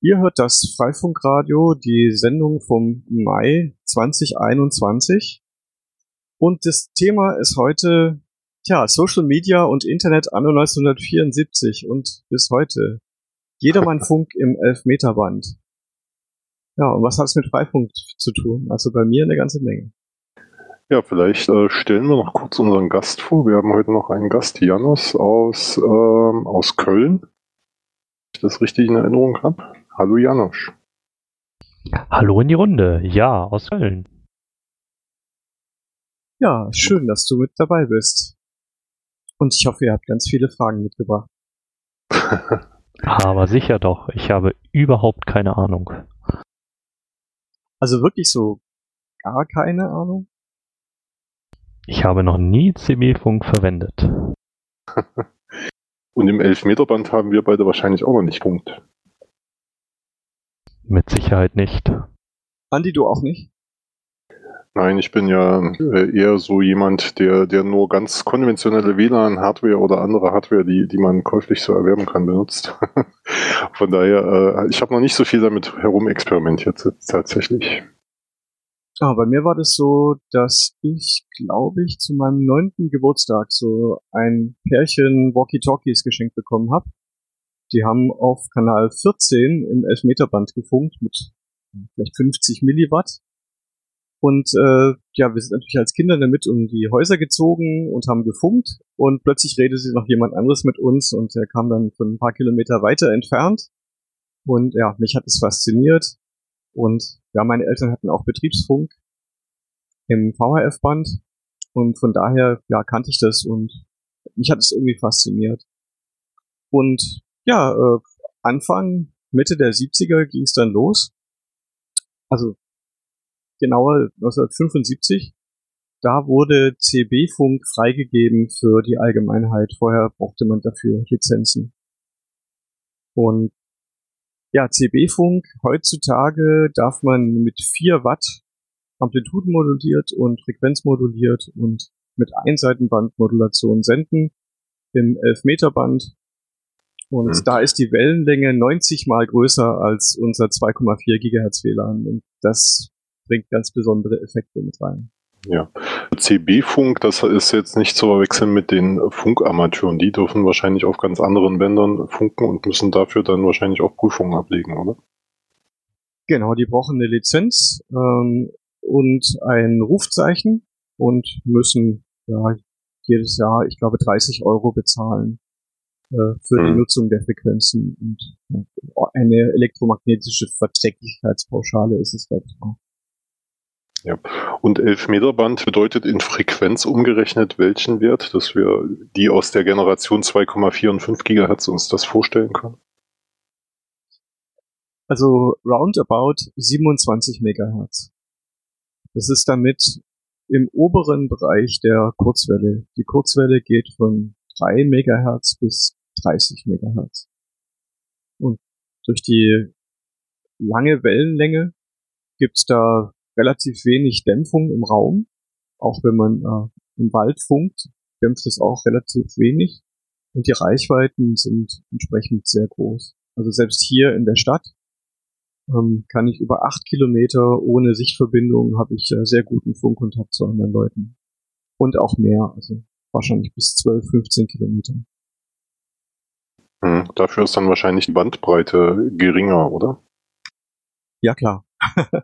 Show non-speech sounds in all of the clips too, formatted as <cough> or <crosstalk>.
Ihr hört das Freifunkradio, die Sendung vom Mai 2021. Und das Thema ist heute, tja, Social Media und Internet anno 1974 und bis heute. Jedermann-Funk im Elfmeterband. Ja, und was hat es mit Freifunk zu tun? Also bei mir eine ganze Menge. Ja, vielleicht äh, stellen wir noch kurz unseren Gast vor. Wir haben heute noch einen Gast, Janus aus, ähm, aus Köln. Wenn ich das richtig in Erinnerung habe. Hallo Janosch. Hallo in die Runde. Ja, aus Köln. Ja, schön, dass du mit dabei bist. Und ich hoffe, ihr habt ganz viele Fragen mitgebracht. <laughs> Aber sicher doch. Ich habe überhaupt keine Ahnung. Also wirklich so gar keine Ahnung? Ich habe noch nie CB-Funk verwendet. <laughs> Und im Elfmeterband haben wir beide wahrscheinlich auch noch nicht Punkt. Mit Sicherheit nicht. Andi, du auch nicht? Nein, ich bin ja äh, eher so jemand, der, der nur ganz konventionelle WLAN-Hardware oder andere Hardware, die, die man käuflich so erwerben kann, benutzt. <laughs> Von daher, äh, ich habe noch nicht so viel damit herumexperimentiert tatsächlich. Ah, bei mir war das so, dass ich, glaube ich, zu meinem neunten Geburtstag so ein Pärchen Walkie-Talkies geschenkt bekommen habe. Die haben auf Kanal 14 im Elfmeterband gefunkt mit vielleicht 50 Milliwatt. Und äh, ja, wir sind natürlich als Kinder damit um die Häuser gezogen und haben gefunkt. Und plötzlich redete noch jemand anderes mit uns und der kam dann von ein paar Kilometer weiter entfernt. Und ja, mich hat es fasziniert. Und ja, meine Eltern hatten auch Betriebsfunk im VHF-Band. Und von daher, ja, kannte ich das und mich hat es irgendwie fasziniert. Und ja, äh, Anfang, Mitte der 70er ging es dann los. Also genauer 1975. Da wurde CB-Funk freigegeben für die Allgemeinheit. Vorher brauchte man dafür Lizenzen. Und ja, CB-Funk, heutzutage darf man mit 4 Watt Amplituden moduliert und Frequenz moduliert und mit Einseitenbandmodulation senden. Im 11 Meter Band und mhm. da ist die Wellenlänge 90 mal größer als unser 2,4 Gigahertz WLAN. Und das bringt ganz besondere Effekte mit rein. Ja. CB-Funk, das ist jetzt nicht zu verwechseln mit den Funkamateuren. Die dürfen wahrscheinlich auf ganz anderen Bändern funken und müssen dafür dann wahrscheinlich auch Prüfungen ablegen, oder? Genau, die brauchen eine Lizenz ähm, und ein Rufzeichen und müssen ja, jedes Jahr, ich glaube, 30 Euro bezahlen für mhm. die Nutzung der Frequenzen und eine elektromagnetische Verträglichkeitspauschale ist es, ich, auch. Ja. Und 11 Meter Band bedeutet in Frequenz umgerechnet welchen Wert, dass wir die aus der Generation 2,4 und 5 Gigahertz uns das vorstellen können? Also roundabout 27 Megahertz. Das ist damit im oberen Bereich der Kurzwelle. Die Kurzwelle geht von 3 Megahertz bis 30 Megahertz. Und durch die lange Wellenlänge gibt's da relativ wenig Dämpfung im Raum. Auch wenn man äh, im Wald funkt, dämpft es auch relativ wenig. Und die Reichweiten sind entsprechend sehr groß. Also selbst hier in der Stadt ähm, kann ich über acht Kilometer ohne Sichtverbindung habe ich äh, sehr guten Funkkontakt zu anderen Leuten. Und auch mehr, also wahrscheinlich bis 12, 15 Kilometer. Hm, dafür ist dann wahrscheinlich die Bandbreite geringer, oder? Ja, klar. <laughs>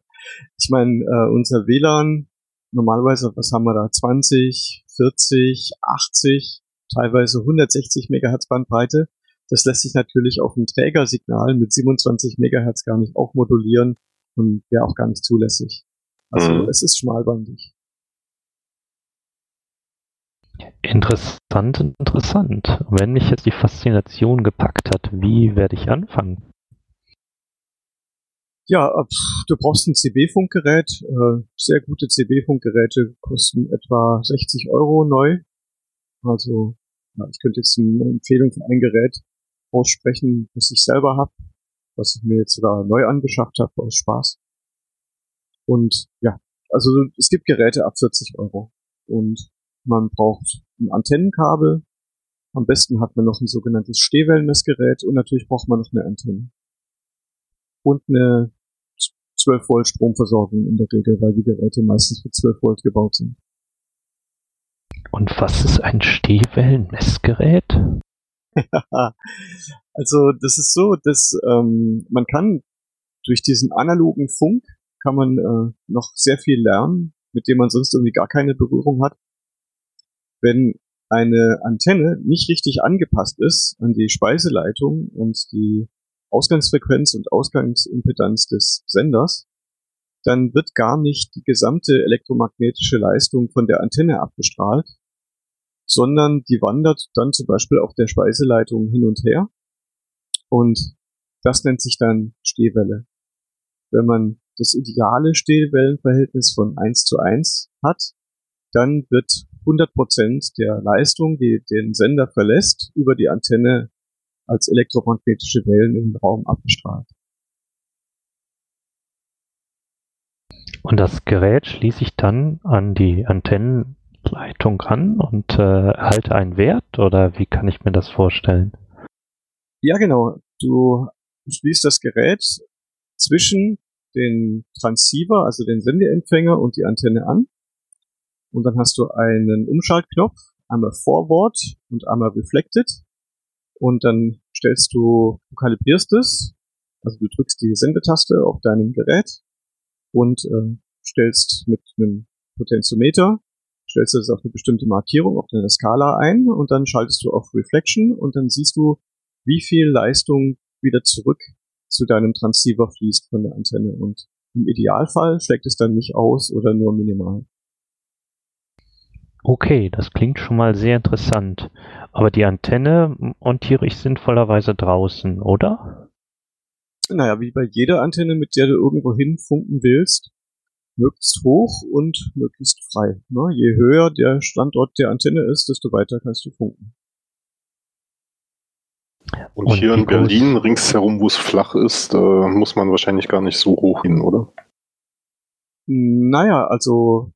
ich meine, äh, unser WLAN, normalerweise, was haben wir da? 20, 40, 80, teilweise 160 Megahertz Bandbreite. Das lässt sich natürlich auf ein Trägersignal mit 27 Megahertz gar nicht aufmodulieren und wäre auch gar nicht zulässig. Also mhm. es ist schmalbandig. Interessant, interessant. Wenn mich jetzt die Faszination gepackt hat, wie werde ich anfangen? Ja, du brauchst ein CB-Funkgerät. Äh, sehr gute CB-Funkgeräte kosten etwa 60 Euro neu. Also ja, ich könnte jetzt eine Empfehlung für ein Gerät aussprechen, was ich selber habe, was ich mir jetzt sogar neu angeschafft habe aus Spaß. Und ja, also es gibt Geräte ab 40 Euro. Und man braucht ein Antennenkabel. Am besten hat man noch ein sogenanntes Stehwellenmessgerät und natürlich braucht man noch eine Antenne. und eine 12 Volt Stromversorgung in der Regel, weil die Geräte meistens für 12 Volt gebaut sind. Und was ist ein Stehwellenmessgerät? <laughs> also das ist so, dass ähm, man kann durch diesen analogen Funk kann man äh, noch sehr viel lernen, mit dem man sonst irgendwie gar keine Berührung hat. Wenn eine Antenne nicht richtig angepasst ist an die Speiseleitung und die Ausgangsfrequenz und Ausgangsimpedanz des Senders, dann wird gar nicht die gesamte elektromagnetische Leistung von der Antenne abgestrahlt, sondern die wandert dann zum Beispiel auf der Speiseleitung hin und her. Und das nennt sich dann Stehwelle. Wenn man das ideale Stehwellenverhältnis von 1 zu 1 hat, dann wird 100% der Leistung, die den Sender verlässt, über die Antenne als elektromagnetische Wellen im Raum abgestrahlt. Und das Gerät schließe ich dann an die Antennenleitung an und äh, erhalte einen Wert oder wie kann ich mir das vorstellen? Ja, genau. Du schließt das Gerät zwischen den Transceiver, also den Sendeempfänger und die Antenne an. Und dann hast du einen Umschaltknopf, einmal Forward und einmal Reflected. Und dann stellst du, du kalibrierst es, also du drückst die Sendetaste auf deinem Gerät und äh, stellst mit einem Potentiometer, stellst du es auf eine bestimmte Markierung auf deiner Skala ein und dann schaltest du auf Reflection und dann siehst du, wie viel Leistung wieder zurück zu deinem Transceiver fließt von der Antenne und im Idealfall schlägt es dann nicht aus oder nur minimal. Okay, das klingt schon mal sehr interessant. Aber die Antenne montiere ich sinnvollerweise draußen, oder? Naja, wie bei jeder Antenne, mit der du irgendwo hinfunken willst, möglichst hoch und möglichst frei. Ne? Je höher der Standort der Antenne ist, desto weiter kannst du funken. Und, und hier in Berlin, ringsherum, wo es flach ist, äh, muss man wahrscheinlich gar nicht so hoch hin, oder? Naja, also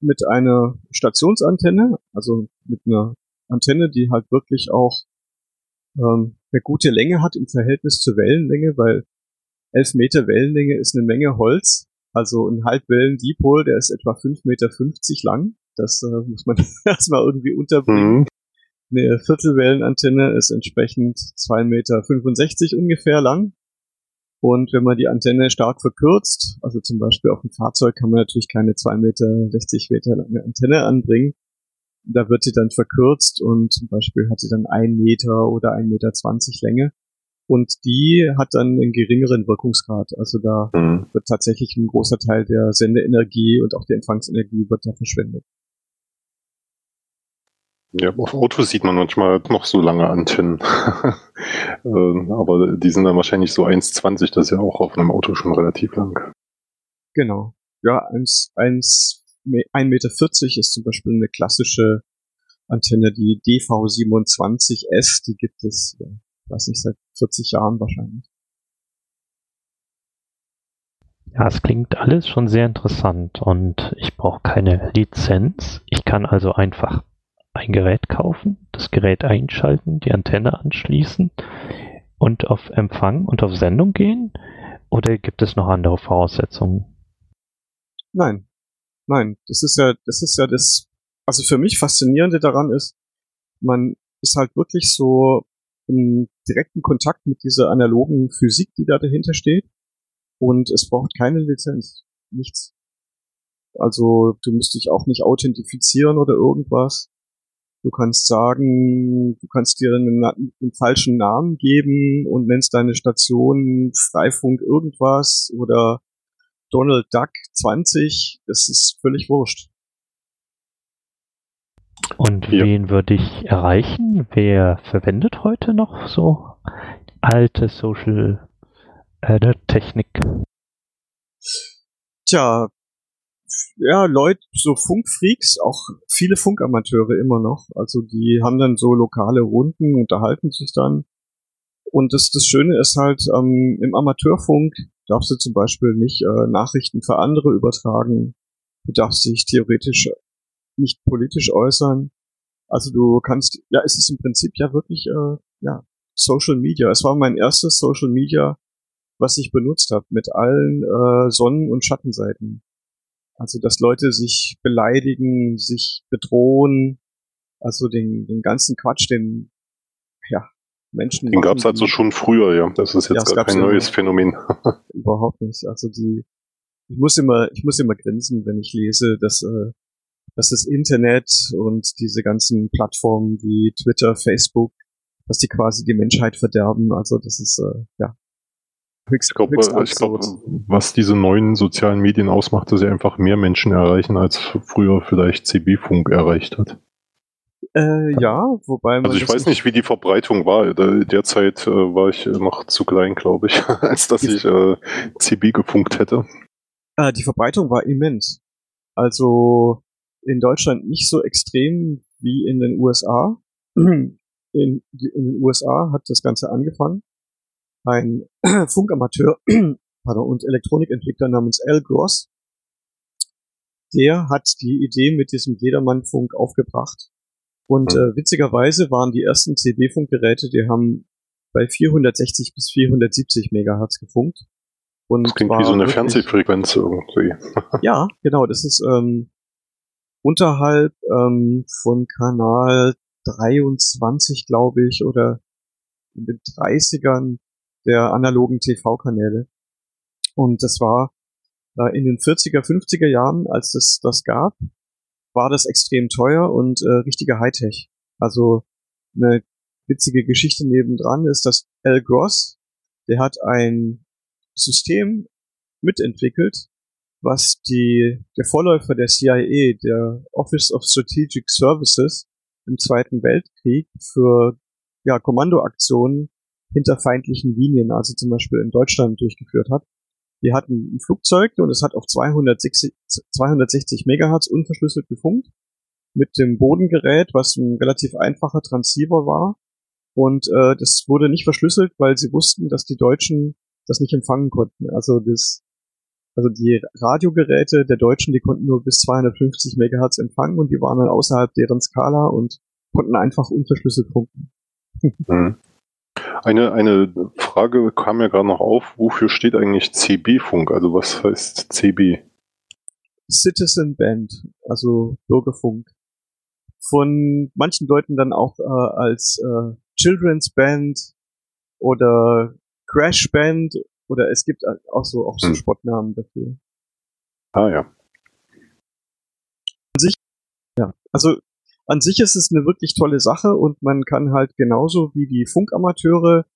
mit einer Stationsantenne, also mit einer Antenne, die halt wirklich auch ähm, eine gute Länge hat im Verhältnis zur Wellenlänge, weil 11 Meter Wellenlänge ist eine Menge Holz. Also ein Halbwellen-Dipol, der ist etwa 5,50 Meter lang. Das äh, muss man <laughs> erstmal irgendwie unterbringen. Mhm. Eine Viertelwellenantenne ist entsprechend 2,65 Meter ungefähr lang. Und wenn man die Antenne stark verkürzt, also zum Beispiel auf dem Fahrzeug kann man natürlich keine 2,60 Meter, Meter lange Antenne anbringen. Da wird sie dann verkürzt und zum Beispiel hat sie dann 1 Meter oder 1,20 Meter Länge. Und die hat dann einen geringeren Wirkungsgrad. Also da mhm. wird tatsächlich ein großer Teil der Sendeenergie und auch der Empfangsenergie wird da verschwendet. Ja, auf Autos sieht man manchmal noch so lange Antennen. <laughs> ähm, aber die sind dann wahrscheinlich so 1,20, das ist ja auch auf einem Auto schon relativ lang. Genau. Ja, 1, 1, 1,40 Meter ist zum Beispiel eine klassische Antenne, die DV27S, die gibt es, ja, weiß nicht, seit 40 Jahren wahrscheinlich. Ja, es klingt alles schon sehr interessant und ich brauche keine Lizenz. Ich kann also einfach ein Gerät kaufen, das Gerät einschalten, die Antenne anschließen und auf Empfang und auf Sendung gehen? Oder gibt es noch andere Voraussetzungen? Nein. Nein, das ist ja, das ist ja das, also für mich faszinierende daran ist, man ist halt wirklich so im direkten Kontakt mit dieser analogen Physik, die da dahinter steht. Und es braucht keine Lizenz. Nichts. Also du musst dich auch nicht authentifizieren oder irgendwas. Du kannst sagen, du kannst dir einen, einen, falschen Namen geben und nennst deine Station Freifunk irgendwas oder Donald Duck 20. Das ist völlig wurscht. Und ja. wen würde ich erreichen? Wer verwendet heute noch so alte Social äh, Technik? Tja, ja, Leute, so Funkfreaks, auch viele Funkamateure immer noch. Also die haben dann so lokale Runden, unterhalten sich dann. Und das, das Schöne ist halt, ähm, im Amateurfunk darfst du zum Beispiel nicht äh, Nachrichten für andere übertragen. Du darfst dich theoretisch nicht politisch äußern. Also du kannst, ja, es ist im Prinzip ja wirklich, äh, ja, Social Media. Es war mein erstes Social Media was ich benutzt habe, mit allen äh, Sonnen- und Schattenseiten. Also, dass Leute sich beleidigen, sich bedrohen, also den, den ganzen Quatsch, den ja, Menschen. Den gab es also schon früher, ja. Das ist jetzt ja, gar kein neues Phänomen. <laughs> Überhaupt nicht. Also die, ich muss immer, ich muss immer grinsen, wenn ich lese, dass, äh, dass das Internet und diese ganzen Plattformen wie Twitter, Facebook, dass die quasi die Menschheit verderben. Also das ist äh, ja Höchst, ich glaube, glaub, was diese neuen sozialen Medien ausmacht, dass sie einfach mehr Menschen erreichen, als früher vielleicht CB-Funk erreicht hat. Äh, ja, wobei man. Also ich weiß nicht, wie die Verbreitung war. Derzeit äh, war ich noch zu klein, glaube ich, <laughs> als dass ich äh, CB gefunkt hätte. Äh, die Verbreitung war immens. Also in Deutschland nicht so extrem wie in den USA. <clears throat> In, in den USA hat das Ganze angefangen ein <clears throat> Funkamateur <clears throat> und Elektronikentwickler namens Al Gross, der hat die Idee mit diesem Jedermann-Funk aufgebracht. Und hm. äh, witzigerweise waren die ersten CB-Funkgeräte, die haben bei 460 bis 470 Megahertz gefunkt. Und das klingt wie so eine wirklich, Fernsehfrequenz irgendwie. <laughs> ja, genau, das ist ähm, unterhalb ähm, von Kanal 23, glaube ich, oder in den 30ern der analogen TV-Kanäle. Und das war äh, in den 40er, 50er Jahren, als das das gab, war das extrem teuer und äh, richtige Hightech. Also eine witzige Geschichte nebendran ist, dass Al Gross, der hat ein System mitentwickelt, was die, der Vorläufer der CIA, der Office of Strategic Services im Zweiten Weltkrieg für ja, Kommandoaktionen hinter feindlichen Linien, also zum Beispiel in Deutschland durchgeführt hat. Wir hatten ein Flugzeug und es hat auf 260, 260 Megahertz unverschlüsselt gefunkt mit dem Bodengerät, was ein relativ einfacher Transceiver war. Und äh, das wurde nicht verschlüsselt, weil sie wussten, dass die Deutschen das nicht empfangen konnten. Also das, also die Radiogeräte der Deutschen, die konnten nur bis 250 Megahertz empfangen und die waren dann außerhalb deren Skala und konnten einfach unverschlüsselt funken. Mhm. Eine, eine Frage kam mir gerade noch auf. Wofür steht eigentlich CB-Funk? Also was heißt CB? Citizen Band, also Bürgerfunk. Von manchen Leuten dann auch äh, als äh, Children's Band oder Crash Band oder es gibt auch so, auch so hm. Spottnamen dafür. Ah ja. Sich, ja, also an sich ist es eine wirklich tolle Sache und man kann halt genauso wie die Funkamateure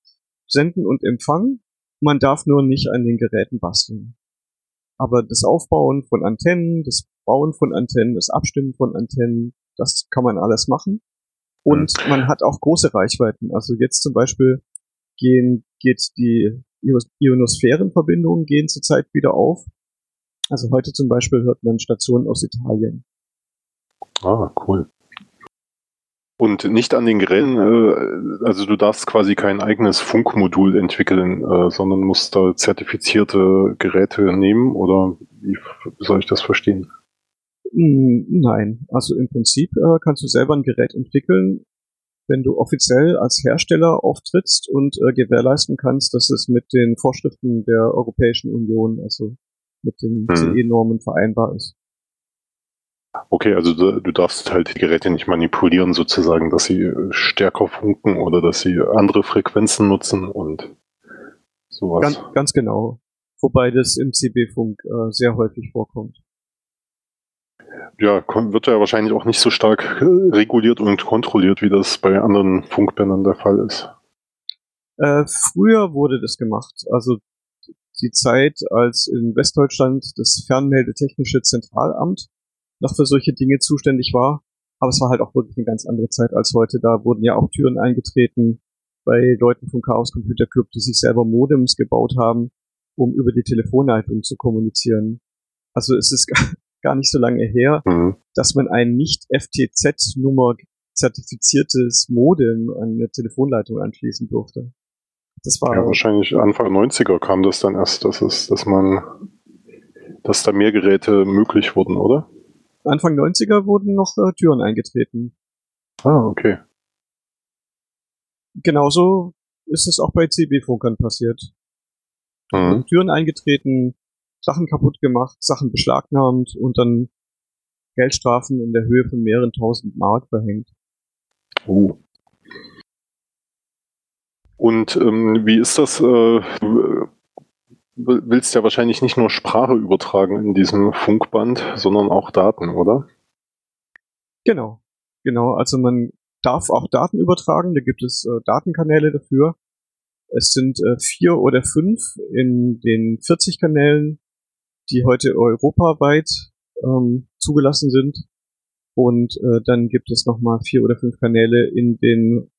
senden und empfangen. Man darf nur nicht an den Geräten basteln. Aber das Aufbauen von Antennen, das Bauen von Antennen, das Abstimmen von Antennen, das kann man alles machen. Und man hat auch große Reichweiten. Also jetzt zum Beispiel gehen, geht die Ionosphärenverbindungen gehen zurzeit wieder auf. Also heute zum Beispiel hört man Stationen aus Italien. Ah, cool. Und nicht an den Geräten, äh, also du darfst quasi kein eigenes Funkmodul entwickeln, äh, sondern musst da zertifizierte Geräte nehmen oder wie soll ich das verstehen? Hm, nein, also im Prinzip äh, kannst du selber ein Gerät entwickeln, wenn du offiziell als Hersteller auftrittst und äh, gewährleisten kannst, dass es mit den Vorschriften der Europäischen Union, also mit den hm. CE-Normen vereinbar ist. Okay, also du, du, darfst halt die Geräte nicht manipulieren, sozusagen, dass sie stärker funken oder dass sie andere Frequenzen nutzen und sowas. Ganz, ganz genau. Wobei das im CB-Funk äh, sehr häufig vorkommt. Ja, wird ja wahrscheinlich auch nicht so stark äh, reguliert und kontrolliert, wie das bei anderen Funkbändern der Fall ist. Äh, früher wurde das gemacht. Also die Zeit, als in Westdeutschland das Fernmeldetechnische Zentralamt noch für solche Dinge zuständig war. Aber es war halt auch wirklich eine ganz andere Zeit als heute. Da wurden ja auch Türen eingetreten bei Leuten vom Chaos Computer Club, die sich selber Modems gebaut haben, um über die Telefonleitung zu kommunizieren. Also es ist <laughs> gar nicht so lange her, mhm. dass man ein nicht FTZ-Nummer zertifiziertes Modem an eine Telefonleitung anschließen durfte. Das war ja, wahrscheinlich Anfang 90er kam das dann erst, dass es, dass man, dass da mehr Geräte möglich wurden, oder? Anfang 90er wurden noch äh, Türen eingetreten. Ah, okay. Genauso ist es auch bei CB-Funkern passiert. mhm. Türen eingetreten, Sachen kaputt gemacht, Sachen beschlagnahmt und dann Geldstrafen in der Höhe von mehreren tausend Mark verhängt. Oh. Und ähm, wie ist das? Äh, willst ja wahrscheinlich nicht nur Sprache übertragen in diesem Funkband, sondern auch Daten, oder? Genau, genau. Also man darf auch Daten übertragen. Da gibt es äh, Datenkanäle dafür. Es sind äh, vier oder fünf in den 40 Kanälen, die heute europaweit ähm, zugelassen sind. Und äh, dann gibt es nochmal vier oder fünf Kanäle in den,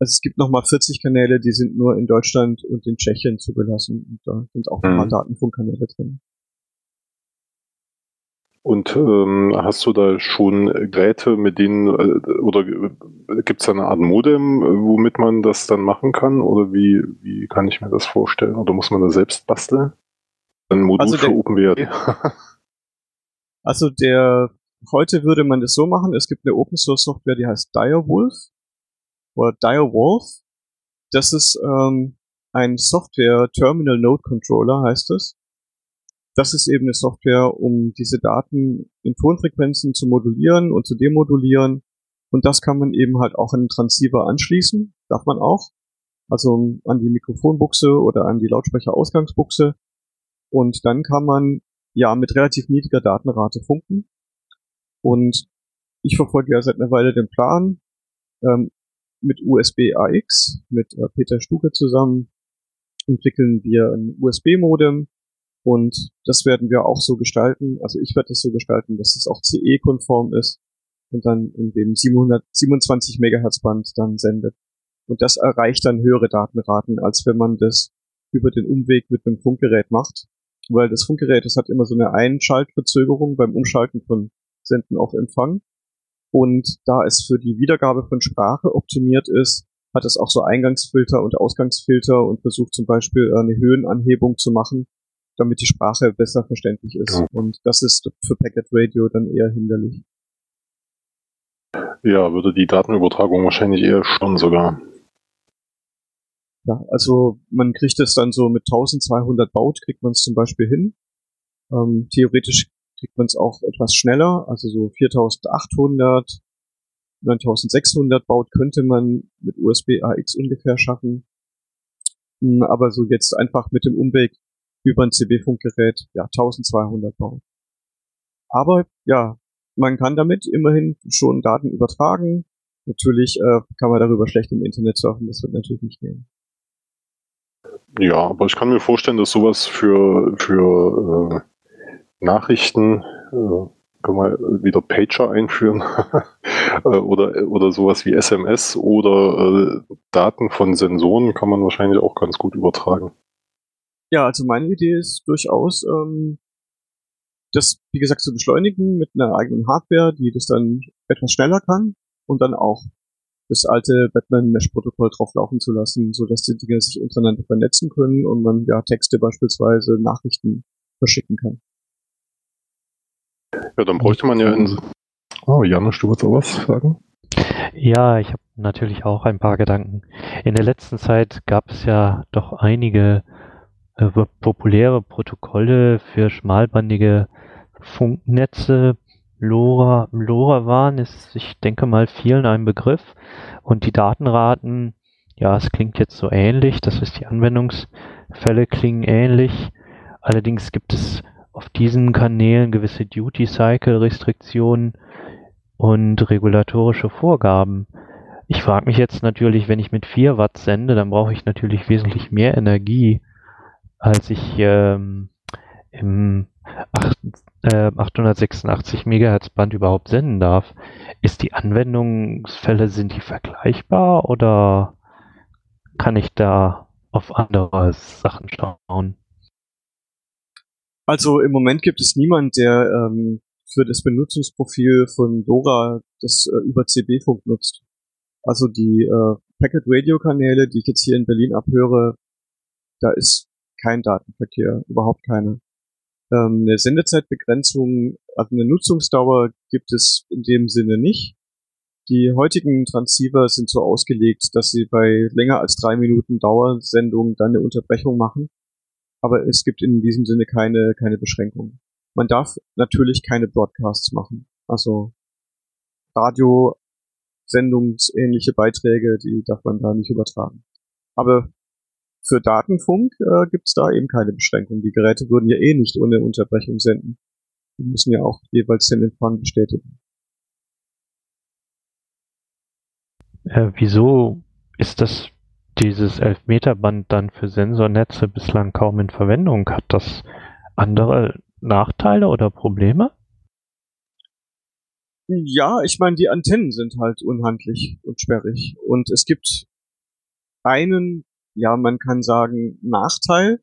also es gibt nochmal 40 Kanäle, die sind nur in Deutschland und in Tschechien zugelassen. Und da sind auch nochmal mhm. Datenfunkkanäle drin. Und ähm, hast du da schon Geräte, mit denen, äh, oder gibt es da eine Art Modem, womit man das dann machen kann? Oder wie, wie kann ich mir das vorstellen? Oder muss man das selbst basteln? Ein Modul also für OpenWrt. Also der, heute würde man das so machen, es gibt eine Open Source Software, die heißt Direwolf oder Direwolf. Das ist ähm, ein Software Terminal Node Controller, heißt es. Das ist eben eine Software, um diese Daten in Tonfrequenzen zu modulieren und zu demodulieren. Und das kann man eben halt auch an den Transceiver anschließen. Darf man auch. Also an die Mikrofonbuchse oder an die Lautsprecherausgangsbuchse. Und dann kann man ja mit relativ niedriger Datenrate funken. Und ich verfolge ja seit einer Weile den Plan, ähm, mit USB AX, mit äh, Peter Stuke zusammen, entwickeln wir ein USB-Modem und das werden wir auch so gestalten. Also ich werde es so gestalten, dass es auch CE-konform ist und dann in dem 727 Megahertz Band dann sendet. Und das erreicht dann höhere Datenraten, als wenn man das über den Umweg mit einem Funkgerät macht weil das Funkgerät, das hat immer so eine Einschaltverzögerung beim Umschalten von Senden auf Empfang. Und da es für die Wiedergabe von Sprache optimiert ist, hat es auch so Eingangsfilter und Ausgangsfilter und versucht zum Beispiel eine Höhenanhebung zu machen, damit die Sprache besser verständlich ist. Und das ist für Packet Radio dann eher hinderlich. Ja, würde die Datenübertragung wahrscheinlich eher schon sogar. Ja, also man kriegt es dann so mit 1200 Baut, kriegt man es zum Beispiel hin. Ähm, theoretisch kriegt man es auch etwas schneller, also so 4800, 9600 Baut könnte man mit USB AX ungefähr schaffen. Hm, aber so jetzt einfach mit dem Umweg über ein CB-Funkgerät, ja, 1200 Baut. Aber ja, man kann damit immerhin schon Daten übertragen. Natürlich äh, kann man darüber schlecht im Internet surfen, das wird natürlich nicht gehen. Ja, aber ich kann mir vorstellen, dass sowas für, für äh, Nachrichten, äh, können wir wieder Pager einführen <laughs> äh, oder, oder sowas wie SMS oder äh, Daten von Sensoren kann man wahrscheinlich auch ganz gut übertragen. Ja, also meine Idee ist durchaus, ähm, das, wie gesagt, zu beschleunigen mit einer eigenen Hardware, die das dann etwas schneller kann und dann auch das alte Batman-Mesh-Protokoll drauflaufen zu lassen, so dass die Dinge sich untereinander vernetzen können und man ja Texte beispielsweise Nachrichten verschicken kann. Ja, dann bräuchte man ja in. Oh, Janusz, du wolltest auch was sagen? Ja, ich habe natürlich auch ein paar Gedanken. In der letzten Zeit gab es ja doch einige äh, populäre Protokolle für schmalbandige Funknetze, LoRa, LoRaWAN ist, ich denke mal, vielen ein Begriff. Und die Datenraten, ja, es klingt jetzt so ähnlich, das ist die Anwendungsfälle klingen ähnlich. Allerdings gibt es auf diesen Kanälen gewisse Duty-Cycle-Restriktionen und regulatorische Vorgaben. Ich frage mich jetzt natürlich, wenn ich mit 4 Watt sende, dann brauche ich natürlich wesentlich mehr Energie, als ich ähm, im 8, äh, 886 Megahertz Band überhaupt senden darf. Ist die Anwendungsfälle, sind die vergleichbar oder kann ich da auf andere Sachen schauen? Also im Moment gibt es niemand, der ähm, für das Benutzungsprofil von Dora das äh, über CB-Funk nutzt. Also die äh, Packet Radio Kanäle, die ich jetzt hier in Berlin abhöre, da ist kein Datenverkehr, überhaupt keine. Ähm, eine Sendezeitbegrenzung, also eine Nutzungsdauer gibt es in dem Sinne nicht. Die heutigen Transceiver sind so ausgelegt, dass sie bei länger als drei Minuten Dauersendung dann eine Unterbrechung machen. Aber es gibt in diesem Sinne keine, keine Beschränkungen. Man darf natürlich keine Broadcasts machen. Also Radio, sendungsähnliche Beiträge, die darf man da nicht übertragen. Aber für Datenfunk äh, gibt es da eben keine Beschränkung. Die Geräte würden ja eh nicht ohne Unterbrechung senden. Die müssen ja auch jeweils den Empfang bestätigen. Äh, wieso ist das dieses 11-Meter-Band dann für Sensornetze bislang kaum in Verwendung? Hat das andere Nachteile oder Probleme? Ja, ich meine, die Antennen sind halt unhandlich und sperrig. Und es gibt einen, ja, man kann sagen, Nachteil,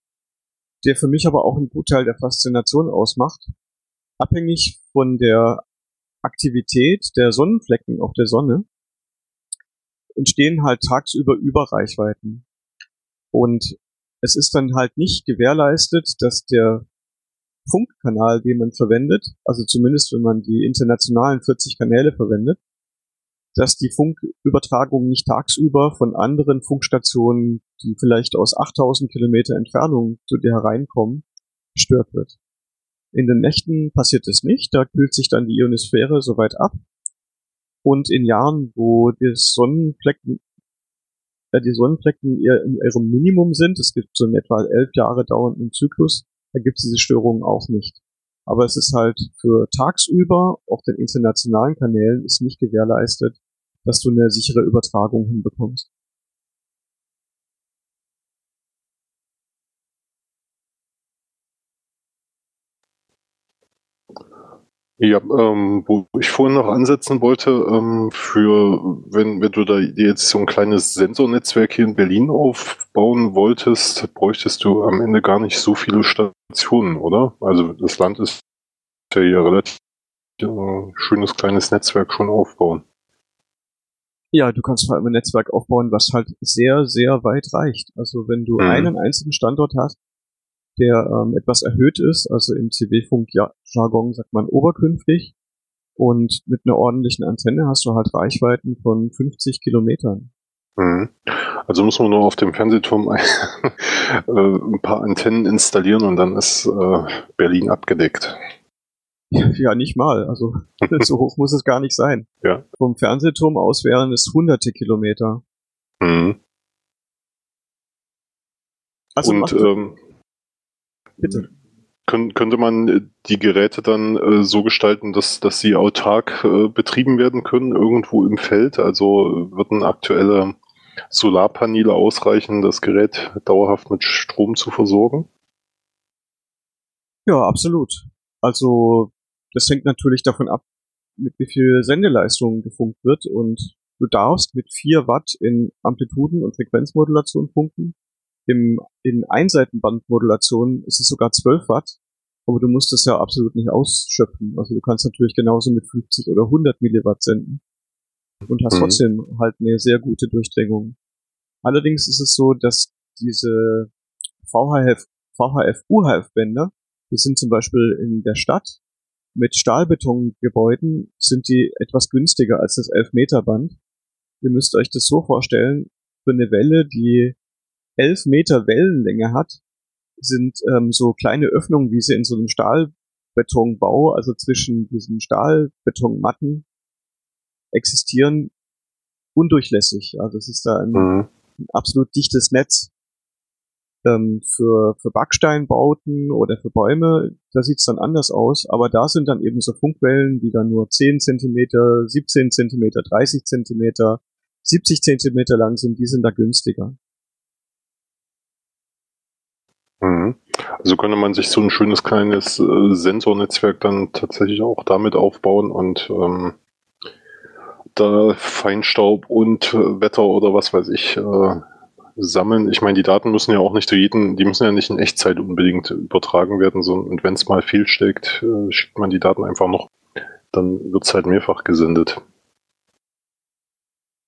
der für mich aber auch einen Gutteil der Faszination ausmacht. Abhängig von der Aktivität der Sonnenflecken auf der Sonne entstehen halt tagsüber Überreichweiten. Und es ist dann halt nicht gewährleistet, dass der Funkkanal, den man verwendet, also zumindest wenn man die internationalen 40 Kanäle verwendet, dass die Funkübertragung nicht tagsüber von anderen Funkstationen, die vielleicht aus 8000 Kilometer Entfernung zu dir hereinkommen, gestört wird. In den Nächten passiert es nicht, da kühlt sich dann die Ionosphäre soweit ab. Und in Jahren, wo die Sonnenflecken, äh, die Sonnenflecken in ihrem Minimum sind, es gibt so in etwa elf Jahre dauernden Zyklus, da gibt es diese Störungen auch nicht. Aber es ist halt für tagsüber auf den internationalen Kanälen ist nicht gewährleistet, dass du eine sichere Übertragung hinbekommst. Ja, ähm, wo ich vorhin noch ansetzen wollte, ähm, für wenn, wenn du da jetzt so ein kleines Sensornetzwerk hier in Berlin aufbauen wolltest, bräuchtest du am Ende gar nicht so viele Stationen, oder? Also das Land ist ja hier relativ äh, schönes kleines Netzwerk schon aufbauen. Ja, du kannst vor allem ein Netzwerk aufbauen, was halt sehr, sehr weit reicht. Also wenn du mhm. einen einzigen Standort hast, der ähm, etwas erhöht ist, also im CW-Funk-Jargon sagt man oberkünftig, und mit einer ordentlichen Antenne hast du halt Reichweiten von 50 Kilometern. Mhm. Also muss man nur auf dem Fernsehturm ein, <laughs> äh, ein paar Antennen installieren und dann ist äh, Berlin abgedeckt. <laughs> Ja, nicht mal. Also <laughs> so hoch muss es gar nicht sein. Ja. Vom Fernsehturm aus wären es hunderte Kilometer. Mhm. Also und ähm, bitte. Kön könnte man die Geräte dann äh, so gestalten, dass, dass sie autark äh, betrieben werden können, irgendwo im Feld? Also würden aktuelle Solarpaneele ausreichen, das Gerät dauerhaft mit Strom zu versorgen? Ja, absolut. Also das hängt natürlich davon ab, mit wie viel Sendeleistung gefunkt wird und du darfst mit 4 Watt in Amplituden- und Frequenzmodulation funken. Im, in Einseitenbandmodulation ist es sogar 12 Watt, aber du musst es ja absolut nicht ausschöpfen. Also du kannst natürlich genauso mit 50 oder 100 Milliwatt senden und hast mhm. trotzdem halt eine sehr gute Durchdringung. Allerdings ist es so, dass diese VHF, VHF-UHF-Bänder, die sind zum Beispiel in der Stadt mit Stahlbetongebäuden sind die etwas günstiger als das 11-Meter-Band. Ihr müsst euch das so vorstellen, für eine Welle, die 11 Meter Wellenlänge hat, sind ähm, so kleine Öffnungen, wie sie in so einem Stahlbetonbau, also zwischen diesen Stahlbetonmatten existieren, undurchlässig. Also es ist da ein, mhm. ein absolut dichtes Netz ähm, für, für Backsteinbauten oder für Bäume, da sieht's dann anders aus, aber da sind dann eben so Funkwellen, die dann nur 10 Zentimeter, 17 Zentimeter, 30 Zentimeter, 70 Zentimeter lang sind, die sind da günstiger. Mhm. Also könnte man sich so ein schönes kleines äh, Sensornetzwerk dann tatsächlich auch damit aufbauen und ähm, da Feinstaub und äh, Wetter oder was weiß ich äh, sammeln. Ich meine, die Daten müssen ja auch nicht zu jedem, die müssen ja nicht in Echtzeit unbedingt übertragen werden, sondern und wenn es mal fehlsteckt, äh, schickt man die Daten einfach noch. Dann wird es halt mehrfach gesendet.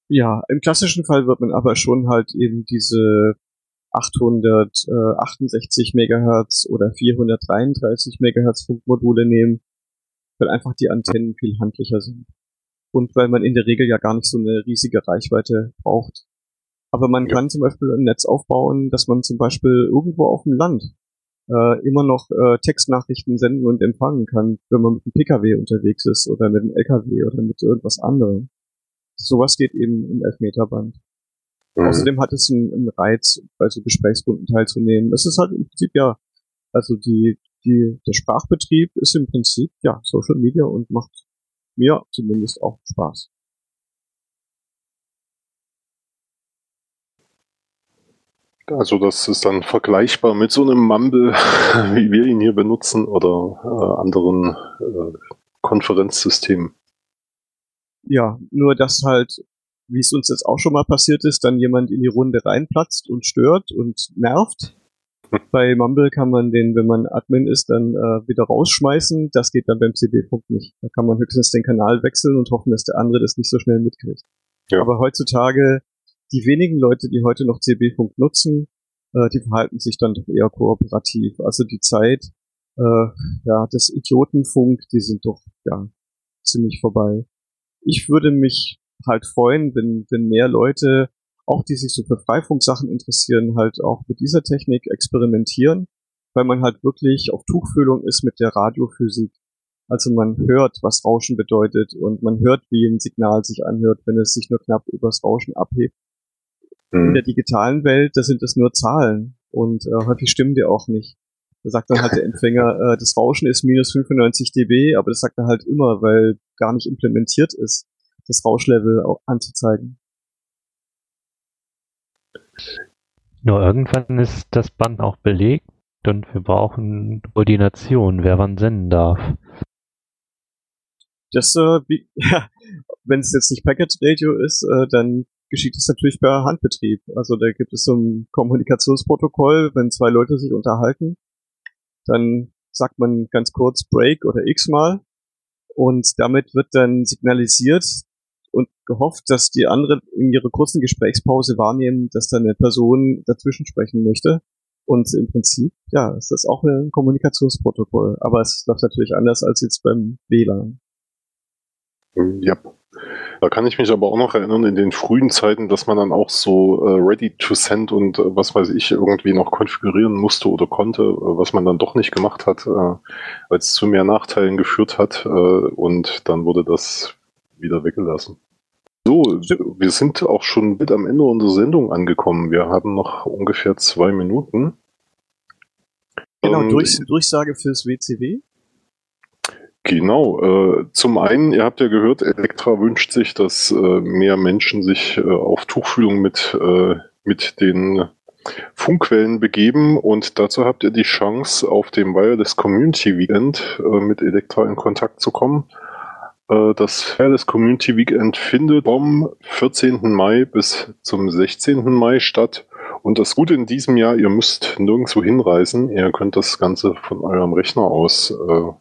Ja, im klassischen Fall wird man aber schon halt eben diese 868 Megahertz oder 433 Megahertz Funkmodule nehmen, weil einfach die Antennen viel handlicher sind. Und weil man in der Regel ja gar nicht so eine riesige Reichweite braucht. Aber man ja. kann zum Beispiel ein Netz aufbauen, dass man zum Beispiel irgendwo auf dem Land äh, immer noch äh, Textnachrichten senden und empfangen kann, wenn man mit einem Pkw unterwegs ist oder mit einem Lkw oder mit irgendwas anderem. Sowas geht eben im Elfmeterband. Mhm. Außerdem hat es einen, einen Reiz, bei so Gesprächsrunden teilzunehmen. Es ist halt im Prinzip ja, also die, die, der Sprachbetrieb ist im Prinzip ja Social Media und macht mir zumindest auch Spaß. Also das ist dann vergleichbar mit so einem Mumble, <laughs> wie wir ihn hier benutzen, oder äh, anderen äh, Konferenzsystemen. Ja, nur dass halt, wie es uns jetzt auch schon mal passiert ist, dann jemand in die Runde reinplatzt und stört und nervt. <laughs> Bei Mumble kann man den, wenn man Admin ist, dann äh, wieder rausschmeißen. Das geht dann beim CD-Punkt nicht. Da kann man höchstens den Kanal wechseln und hoffen, dass der andere das nicht so schnell mitkriegt. Ja. Aber heutzutage die wenigen Leute, die heute noch CB-Funk nutzen, äh, die verhalten sich dann doch eher kooperativ. Also die Zeit äh, ja, des Idiotenfunk, die sind doch ja ziemlich vorbei. Ich würde mich halt freuen, wenn, wenn mehr Leute, auch die sich so für Freifunksachen interessieren, halt auch mit dieser Technik experimentieren, weil man halt wirklich auf Tuchfühlung ist mit der Radiophysik. Also man hört, was Rauschen bedeutet und man hört, wie ein Signal sich anhört, wenn es sich nur knapp übers Rauschen abhebt. Mhm. In der digitalen Welt, da sind es nur Zahlen und äh, häufig stimmen die auch nicht. Da sagt dann halt der Empfänger, <laughs> äh, das Rauschen ist minus 95 dB, aber das sagt er halt immer, weil gar nicht implementiert ist, das Rauschlevel anzuzeigen. Nur irgendwann ist das Band auch belegt und wir brauchen Koordination, wer wann senden darf. Das, äh, wie, <laughs> ja, wenn es jetzt nicht Packet Radio ist, äh, dann geschieht es natürlich per Handbetrieb. Also da gibt es so ein Kommunikationsprotokoll, wenn zwei Leute sich unterhalten, dann sagt man ganz kurz Break oder X mal und damit wird dann signalisiert und gehofft, dass die anderen in ihrer kurzen Gesprächspause wahrnehmen, dass da eine Person dazwischen sprechen möchte. Und im Prinzip, ja, ist das auch ein Kommunikationsprotokoll. Aber es läuft natürlich anders als jetzt beim WLAN. Ja, da kann ich mich aber auch noch erinnern, in den frühen Zeiten, dass man dann auch so äh, ready to send und äh, was weiß ich irgendwie noch konfigurieren musste oder konnte, äh, was man dann doch nicht gemacht hat, äh, weil es zu mehr Nachteilen geführt hat äh, und dann wurde das wieder weggelassen. So, wir sind auch schon mit am Ende unserer Sendung angekommen. Wir haben noch ungefähr zwei Minuten. Genau, Durch, Durchsage fürs WCW. Genau. Äh, zum einen, ihr habt ja gehört, Elektra wünscht sich, dass äh, mehr Menschen sich äh, auf Tuchfühlung mit, äh, mit den Funkquellen begeben und dazu habt ihr die Chance, auf dem Wireless Community Weekend äh, mit Elektra in Kontakt zu kommen. Äh, das Wireless Community Weekend findet vom 14. Mai bis zum 16. Mai statt. Und das Gute in diesem Jahr, ihr müsst nirgendwo hinreisen. Ihr könnt das Ganze von eurem Rechner aus äh,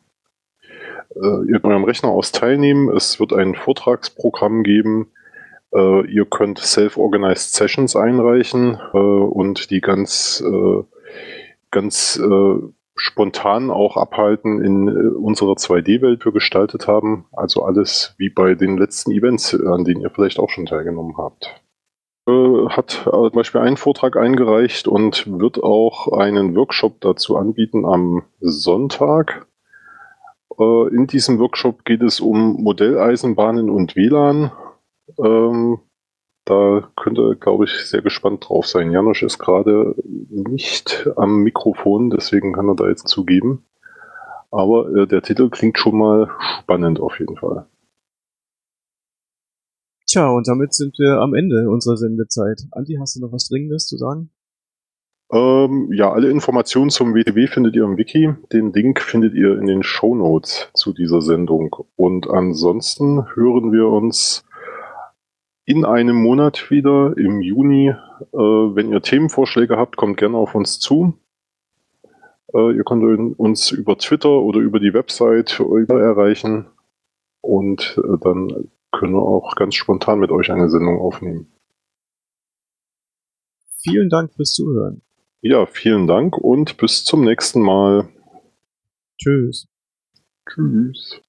äh, am Rechner aus teilnehmen. Es wird ein Vortragsprogramm geben. Äh, ihr könnt Self-Organized Sessions einreichen äh, und die ganz, äh, ganz äh, spontan auch abhalten in äh, unserer 2D-Welt wir gestaltet haben. Also alles wie bei den letzten Events, an denen ihr vielleicht auch schon teilgenommen habt hat zum Beispiel einen Vortrag eingereicht und wird auch einen Workshop dazu anbieten am Sonntag. Äh, in diesem Workshop geht es um Modelleisenbahnen und WLAN. Ähm, da könnt ihr, glaube ich, sehr gespannt drauf sein. Janosch ist gerade nicht am Mikrofon, deswegen kann er da jetzt zugeben. Aber äh, der Titel klingt schon mal spannend auf jeden Fall. Tja, und damit sind wir am Ende unserer Sendezeit. Andi, hast du noch was Dringendes zu sagen? Ähm, ja, alle Informationen zum WTW findet ihr im Wiki. Den Link findet ihr in den Show Notes zu dieser Sendung. Und ansonsten hören wir uns in einem Monat wieder im Juni. Äh, wenn ihr Themenvorschläge habt, kommt gerne auf uns zu. Äh, ihr könnt uns über Twitter oder über die Website erreichen. Und äh, dann können wir auch ganz spontan mit euch eine Sendung aufnehmen. Vielen Dank fürs Zuhören. Ja, vielen Dank und bis zum nächsten Mal. Tschüss. Tschüss.